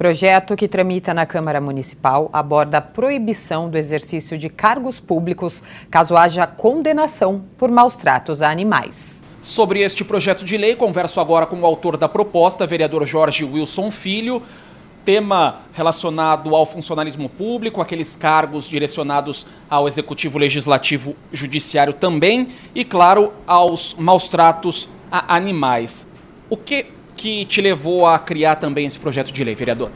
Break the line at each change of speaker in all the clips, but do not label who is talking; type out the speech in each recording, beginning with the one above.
Projeto que tramita na Câmara Municipal aborda a proibição do exercício de cargos públicos caso haja condenação por maus tratos a animais.
Sobre este projeto de lei, converso agora com o autor da proposta, vereador Jorge Wilson Filho. Tema relacionado ao funcionalismo público, aqueles cargos direcionados ao executivo, legislativo, judiciário também, e claro, aos maus tratos a animais. O que que te levou a criar também esse projeto de lei, vereador?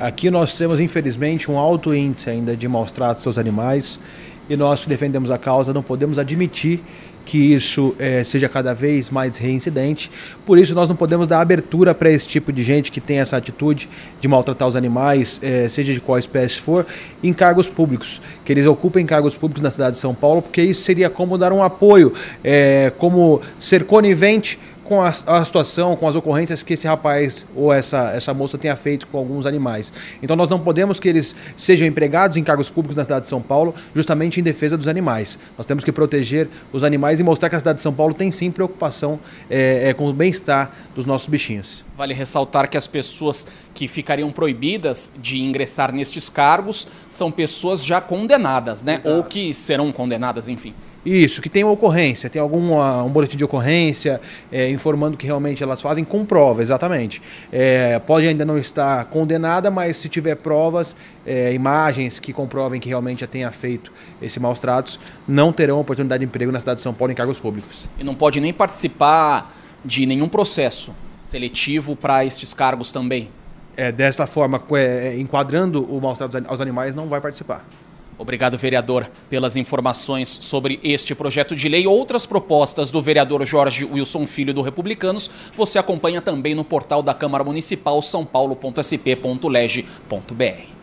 Aqui nós temos, infelizmente, um alto índice ainda de maus tratos aos animais e nós que defendemos a causa não podemos admitir que isso é, seja cada vez mais reincidente. Por isso, nós não podemos dar abertura para esse tipo de gente que tem essa atitude de maltratar os animais, é, seja de qual espécie for, em cargos públicos. Que eles ocupem cargos públicos na cidade de São Paulo, porque isso seria como dar um apoio, é, como ser conivente com a, a, situação, com as ocorrências que esse rapaz ou essa, essa moça tenha feito com alguns animais. Então nós não podemos que eles sejam empregados em cargos públicos na cidade de São Paulo, justamente em defesa dos animais. Nós temos que proteger os animais e mostrar que a cidade de São Paulo tem sim preocupação é, é, com o bem-estar dos nossos bichinhos.
Vale ressaltar que as pessoas que ficariam proibidas de ingressar nestes cargos são pessoas já condenadas, né? Exato. Ou que serão condenadas, enfim.
Isso, que tem uma ocorrência, tem algum um boletim de ocorrência é, informando que realmente elas fazem com prova, exatamente. É, pode ainda não estar condenada, mas se tiver provas, é, imagens que comprovem que realmente já tenha feito esse maus tratos, não terão oportunidade de emprego na cidade de São Paulo em cargos públicos.
E não pode nem participar de nenhum processo seletivo para estes cargos também?
É, desta forma, é, enquadrando o maus tratos aos animais, não vai participar.
Obrigado, vereador, pelas informações sobre este projeto de lei. Outras propostas do vereador Jorge Wilson Filho do Republicanos você acompanha também no portal da Câmara Municipal sãopaulo.sp.leg.br.